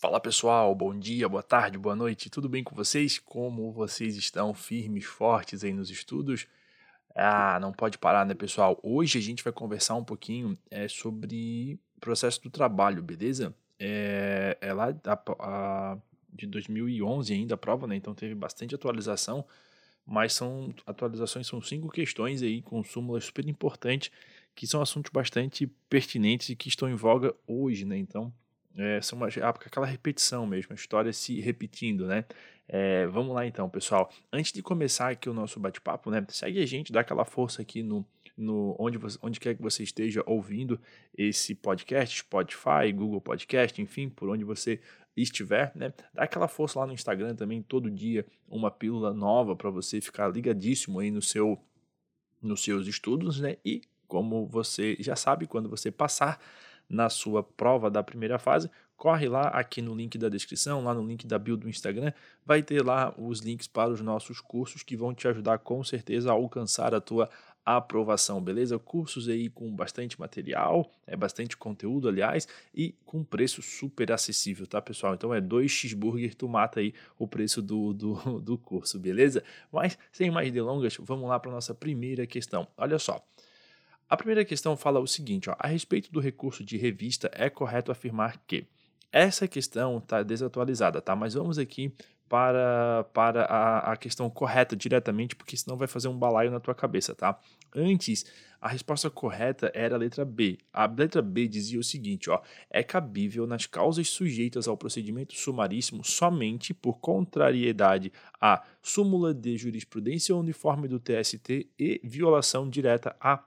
Fala pessoal, bom dia, boa tarde, boa noite, tudo bem com vocês? Como vocês estão firmes, fortes aí nos estudos? Ah, não pode parar, né, pessoal? Hoje a gente vai conversar um pouquinho é, sobre processo do trabalho, beleza? É, é lá a, a, de 2011 ainda a prova, né? Então teve bastante atualização, mas são atualizações, são cinco questões aí com súmulas super importantes, que são assuntos bastante pertinentes e que estão em voga hoje, né? Então é, são uma, aquela repetição mesmo, a história se repetindo, né? É, vamos lá então, pessoal. Antes de começar aqui o nosso bate-papo, né? Segue a gente, dá aquela força aqui no, no onde, você, onde quer que você esteja ouvindo esse podcast, Spotify, Google Podcast, enfim, por onde você estiver, né? Dá aquela força lá no Instagram também, todo dia uma pílula nova para você ficar ligadíssimo aí no seu nos seus estudos, né? E como você já sabe, quando você passar na sua prova da primeira fase, corre lá aqui no link da descrição, lá no link da bio do Instagram, vai ter lá os links para os nossos cursos que vão te ajudar com certeza a alcançar a tua aprovação, beleza? Cursos aí com bastante material, é bastante conteúdo, aliás, e com preço super acessível, tá, pessoal? Então é dois cheeseburger, tu mata aí o preço do, do, do curso, beleza? Mas, sem mais delongas, vamos lá para nossa primeira questão. Olha só, a primeira questão fala o seguinte: ó, a respeito do recurso de revista, é correto afirmar que essa questão está desatualizada, tá? Mas vamos aqui para, para a, a, questão correta diretamente, porque senão vai fazer um balaio na tua cabeça, tá? Antes, a resposta correta era a letra B. A letra B dizia o seguinte, ó, é cabível nas causas sujeitas ao procedimento sumaríssimo somente por contrariedade à súmula de jurisprudência uniforme do TST e violação direta à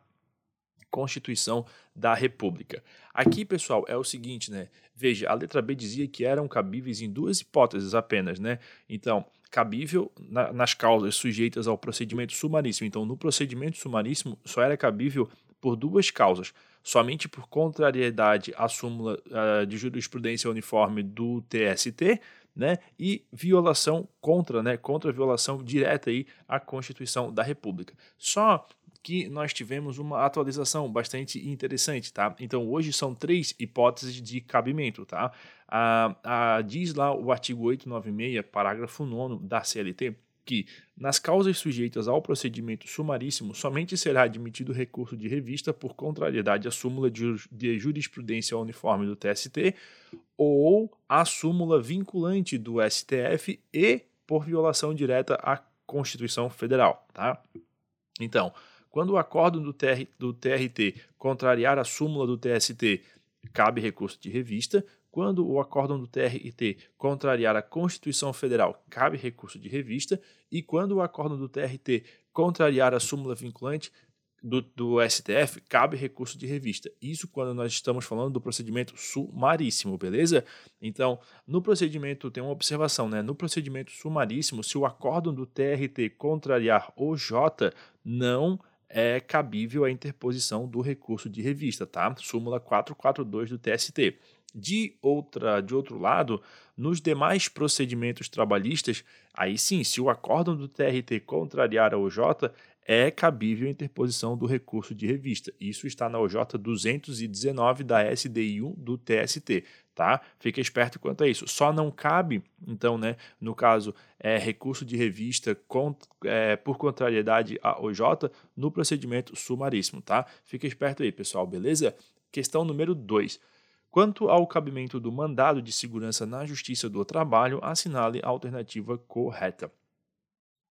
Constituição da República. Aqui, pessoal, é o seguinte, né? Veja, a letra B dizia que eram cabíveis em duas hipóteses apenas, né? Então, cabível na, nas causas sujeitas ao procedimento sumaríssimo. Então, no procedimento sumaríssimo, só era cabível por duas causas. Somente por contrariedade à súmula uh, de jurisprudência uniforme do TST, né, e violação contra, né, contra violação direta aí à Constituição da República. Só que nós tivemos uma atualização bastante interessante, tá? Então hoje são três hipóteses de cabimento, tá? Ah, ah, diz lá o artigo 896, parágrafo 9 da CLT, que nas causas sujeitas ao procedimento sumaríssimo somente será admitido recurso de revista por contrariedade à súmula de jurisprudência uniforme do TST ou à súmula vinculante do STF e por violação direta à Constituição Federal, tá? Então, quando o acórdão do, TR, do TRT contrariar a súmula do TST, cabe recurso de revista. Quando o acórdão do TRT contrariar a Constituição Federal, cabe recurso de revista. E quando o acórdão do TRT contrariar a súmula vinculante, do, do, STF, cabe recurso de revista. Isso quando nós estamos falando do procedimento sumaríssimo, beleza? Então, no procedimento, tem uma observação, né? No procedimento sumaríssimo, se o acórdão do TRT contrariar o J, não é cabível a interposição do recurso de revista, tá? Súmula 442 do TST. De outra, de outro lado, nos demais procedimentos trabalhistas, aí sim, se o acórdão do TRT contrariar a OJ, é cabível a interposição do recurso de revista. Isso está na OJ 219 da SDI 1 do TST tá? Fica esperto quanto a isso. Só não cabe, então, né, no caso, é, recurso de revista é, por contrariedade à OJ no procedimento sumaríssimo, tá? Fica esperto aí, pessoal, beleza? Questão número 2. Quanto ao cabimento do mandado de segurança na Justiça do Trabalho, assinale a alternativa correta.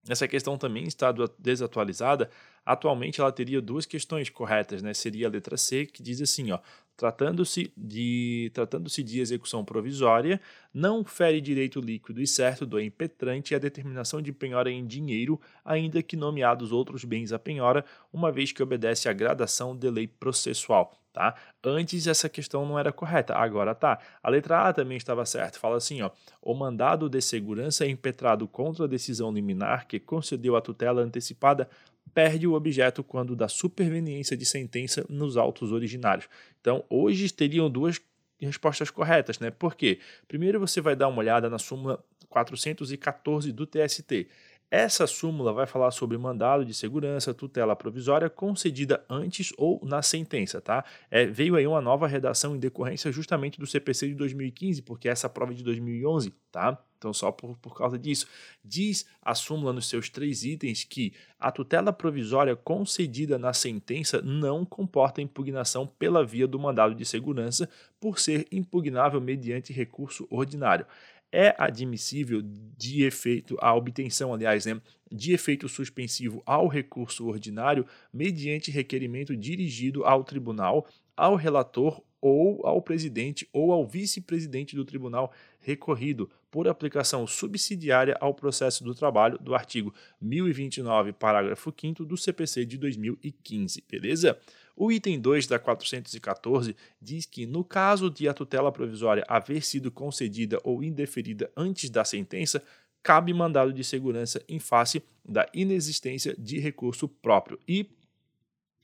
Essa questão também está desatualizada. Atualmente ela teria duas questões corretas, né? Seria a letra C, que diz assim, ó: tratando-se de tratando-se de execução provisória, não fere direito líquido e certo do impetrante a determinação de penhora em dinheiro, ainda que nomeados outros bens a penhora, uma vez que obedece à gradação de lei processual. Tá? Antes essa questão não era correta, agora tá. A letra A também estava certa. Fala assim, ó: o mandado de segurança é impetrado contra a decisão liminar que concedeu a tutela antecipada perde o objeto quando da superveniência de sentença nos autos originários. Então, hoje teriam duas respostas corretas, né? Por quê? Primeiro você vai dar uma olhada na súmula 414 do TST Essa súmula vai falar sobre mandado de segurança, tutela provisória concedida antes ou na sentença, tá? É, veio aí uma nova redação em decorrência justamente do CPC de 2015, porque essa prova é de 2011, tá? Então, só por, por causa disso. Diz a súmula nos seus três itens que a tutela provisória concedida na sentença não comporta impugnação pela via do mandado de segurança, por ser impugnável mediante recurso ordinário é admissível de efeito, a obtenção, aliás, né, de efeito suspensivo ao recurso ordinário mediante requerimento dirigido ao tribunal, ao relator ou ao presidente ou ao vice-presidente do tribunal recorrido por aplicação subsidiária ao processo do trabalho do artigo 1029, parágrafo 5 do CPC de 2015, beleza? O item 2 da 414 diz que, no caso de a tutela provisória haver sido concedida ou indeferida antes da sentença, cabe mandado de segurança em face da inexistência de recurso próprio. E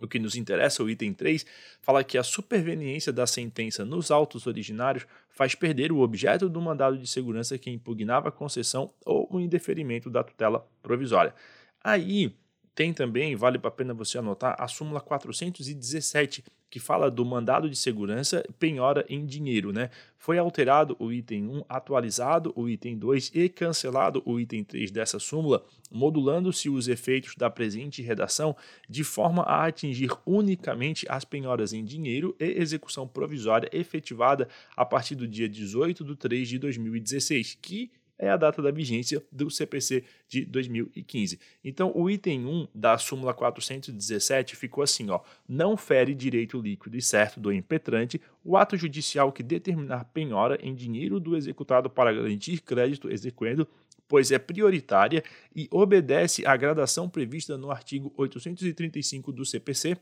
o que nos interessa, o item 3, fala que a superveniência da sentença nos autos originários faz perder o objeto do mandado de segurança que impugnava a concessão ou o indeferimento da tutela provisória. Aí, tem também, vale a pena você anotar, a súmula 417, que fala do mandado de segurança penhora em dinheiro, né? Foi alterado o item 1, atualizado o item 2 e cancelado o item 3 dessa súmula, modulando-se os efeitos da presente redação de forma a atingir unicamente as penhoras em dinheiro e execução provisória efetivada a partir do dia 18 de 3 de 2016, que é a data da vigência do CPC de 2015. Então, o item 1 da súmula 417 ficou assim, ó: não fere direito líquido e certo do impetrante o ato judicial que determinar penhora em dinheiro do executado para garantir crédito exequendo pois é prioritária e obedece à gradação prevista no artigo 835 do CPC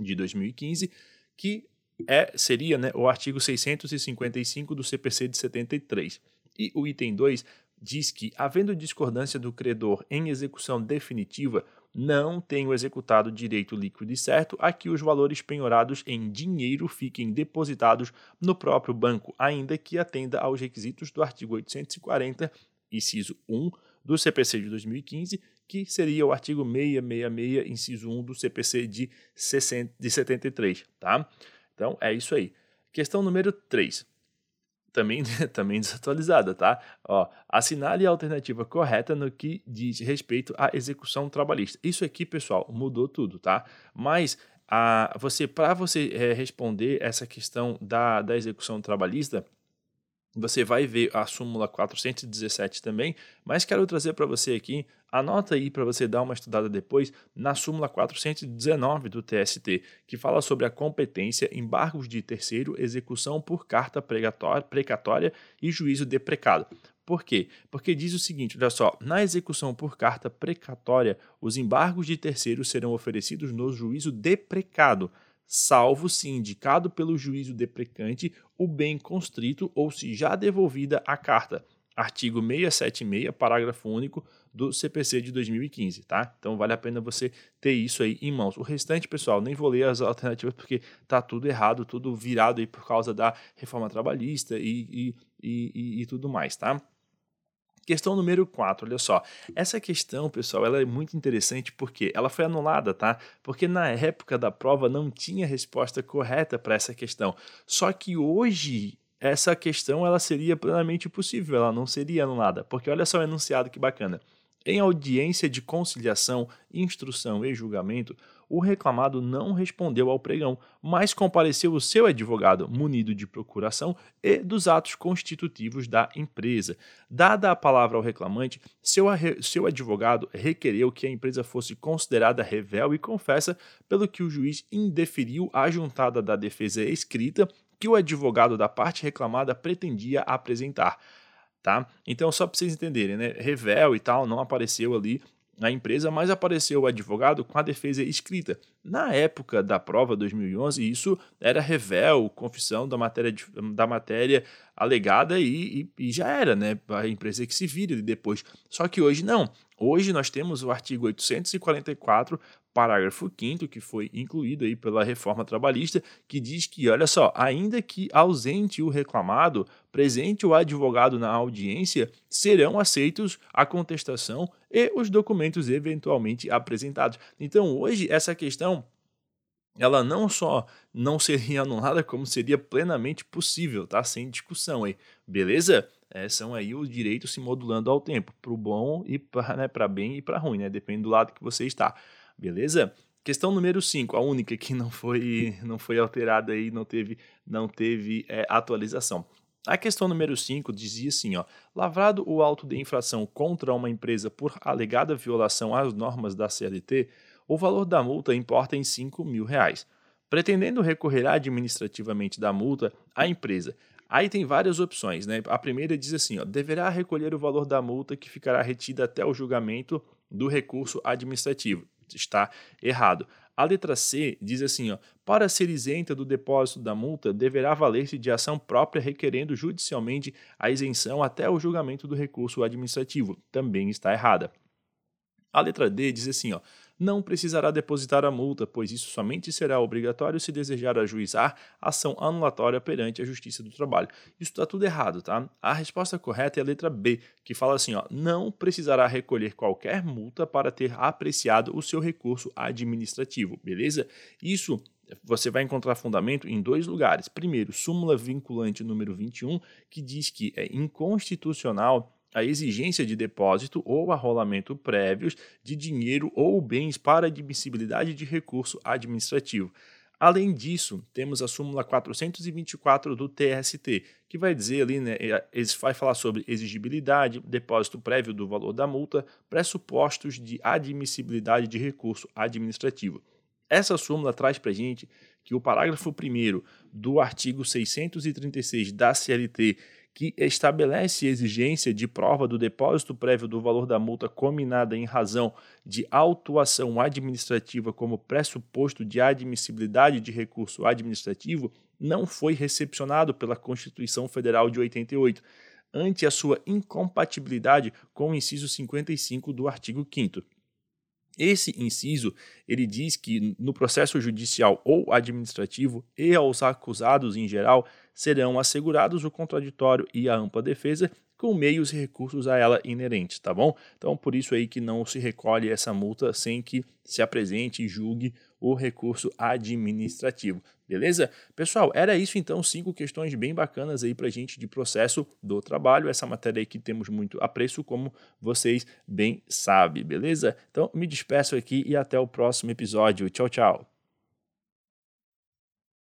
de 2015, que é, seria né, o artigo 655 do CPC de 73. E o item 2 diz que, havendo discordância do credor em execução definitiva, não tenho executado direito líquido e certo a que os valores penhorados em dinheiro fiquem depositados no próprio banco, ainda que atenda aos requisitos do artigo 840, inciso 1 do CPC de 2015, que seria o artigo 666, inciso 1 do CPC de, 60, de 73, tá? Então é isso aí. Questão número 3 também, também desatualizada, tá? Ó, assinale a alternativa correta no que diz respeito à execução trabalhista. Isso aqui, pessoal, mudou tudo, tá? Mas a, você, para você é, responder essa questão da, da execução trabalhista, você vai ver a súmula 417 também, mas quero trazer para você aqui, anota aí para você dar uma estudada depois, na súmula 419 do TST, que fala sobre a competência, embargos de terceiro, execução por carta precatória e juízo deprecado. Por quê? Porque diz o seguinte: olha só, na execução por carta precatória, os embargos de terceiro serão oferecidos no juízo deprecado salvo se indicado pelo juízo deprecante o bem constrito ou se já devolvida a carta. Artigo 676, parágrafo único do CPC de 2015, tá? Então vale a pena você ter isso aí em mãos. O restante, pessoal, nem vou ler as alternativas porque tá tudo errado, tudo virado aí por causa da reforma trabalhista e, e, e, e tudo mais, tá? Questão número 4, olha só. Essa questão, pessoal, ela é muito interessante porque ela foi anulada, tá? Porque na época da prova não tinha resposta correta para essa questão. Só que hoje essa questão ela seria plenamente possível, ela não seria anulada. Porque olha só o enunciado que bacana. Em audiência de conciliação, instrução e julgamento, o reclamado não respondeu ao pregão, mas compareceu o seu advogado, munido de procuração e dos atos constitutivos da empresa. Dada a palavra ao reclamante, seu, seu advogado requereu que a empresa fosse considerada revel e confessa, pelo que o juiz indeferiu a juntada da defesa escrita que o advogado da parte reclamada pretendia apresentar tá? Então, só para vocês entenderem, né? Revel e tal não apareceu ali na empresa, mas apareceu o advogado com a defesa escrita. Na época da prova 2011, isso era revel, confissão da matéria, da matéria alegada e, e, e, já era, né? A empresa que se vira depois. Só que hoje não. Hoje nós temos o artigo 844 parágrafo 5 que foi incluído aí pela reforma trabalhista, que diz que, olha só, ainda que ausente o reclamado, presente o advogado na audiência, serão aceitos a contestação e os documentos eventualmente apresentados. Então, hoje, essa questão ela não só não seria anulada, como seria plenamente possível, tá? Sem discussão aí, beleza? É, são aí os direitos se modulando ao tempo, para o bom e para né, bem e para ruim, né? Depende do lado que você está, beleza? Questão número 5, a única que não foi, não foi alterada aí, não teve, não teve é, atualização. A questão número 5 dizia assim: ó, lavrado o auto de infração contra uma empresa por alegada violação às normas da CLT, o valor da multa importa em 5 mil reais. Pretendendo recorrer administrativamente da multa, a empresa. Aí tem várias opções, né? A primeira diz assim: ó, deverá recolher o valor da multa que ficará retida até o julgamento do recurso administrativo. Está errado. A letra C diz assim: ó, para ser isenta do depósito da multa, deverá valer-se de ação própria requerendo judicialmente a isenção até o julgamento do recurso administrativo. Também está errada. A letra D diz assim: ó, não precisará depositar a multa, pois isso somente será obrigatório se desejar ajuizar ação anulatória perante a Justiça do Trabalho. Isso está tudo errado, tá? A resposta correta é a letra B, que fala assim: ó, não precisará recolher qualquer multa para ter apreciado o seu recurso administrativo, beleza? Isso você vai encontrar fundamento em dois lugares. Primeiro, súmula vinculante número 21, que diz que é inconstitucional a exigência de depósito ou arrolamento prévios de dinheiro ou bens para admissibilidade de recurso administrativo. Além disso, temos a súmula 424 do TST, que vai dizer ali, né, é, vai falar sobre exigibilidade, depósito prévio do valor da multa, pressupostos de admissibilidade de recurso administrativo. Essa súmula traz para gente que o parágrafo 1 do artigo 636 da CLT que estabelece exigência de prova do depósito prévio do valor da multa combinada em razão de autuação administrativa como pressuposto de admissibilidade de recurso administrativo, não foi recepcionado pela Constituição Federal de 88, ante a sua incompatibilidade com o inciso 55 do artigo 5 esse inciso, ele diz que no processo judicial ou administrativo e aos acusados em geral serão assegurados o contraditório e a ampla defesa com meios e recursos a ela inerentes, tá bom? Então, por isso aí que não se recolhe essa multa sem que se apresente e julgue o recurso administrativo, beleza? Pessoal, era isso então, cinco questões bem bacanas aí pra gente de processo do trabalho, essa matéria aí que temos muito apreço, como vocês bem sabem, beleza? Então, me despeço aqui e até o próximo episódio. Tchau, tchau!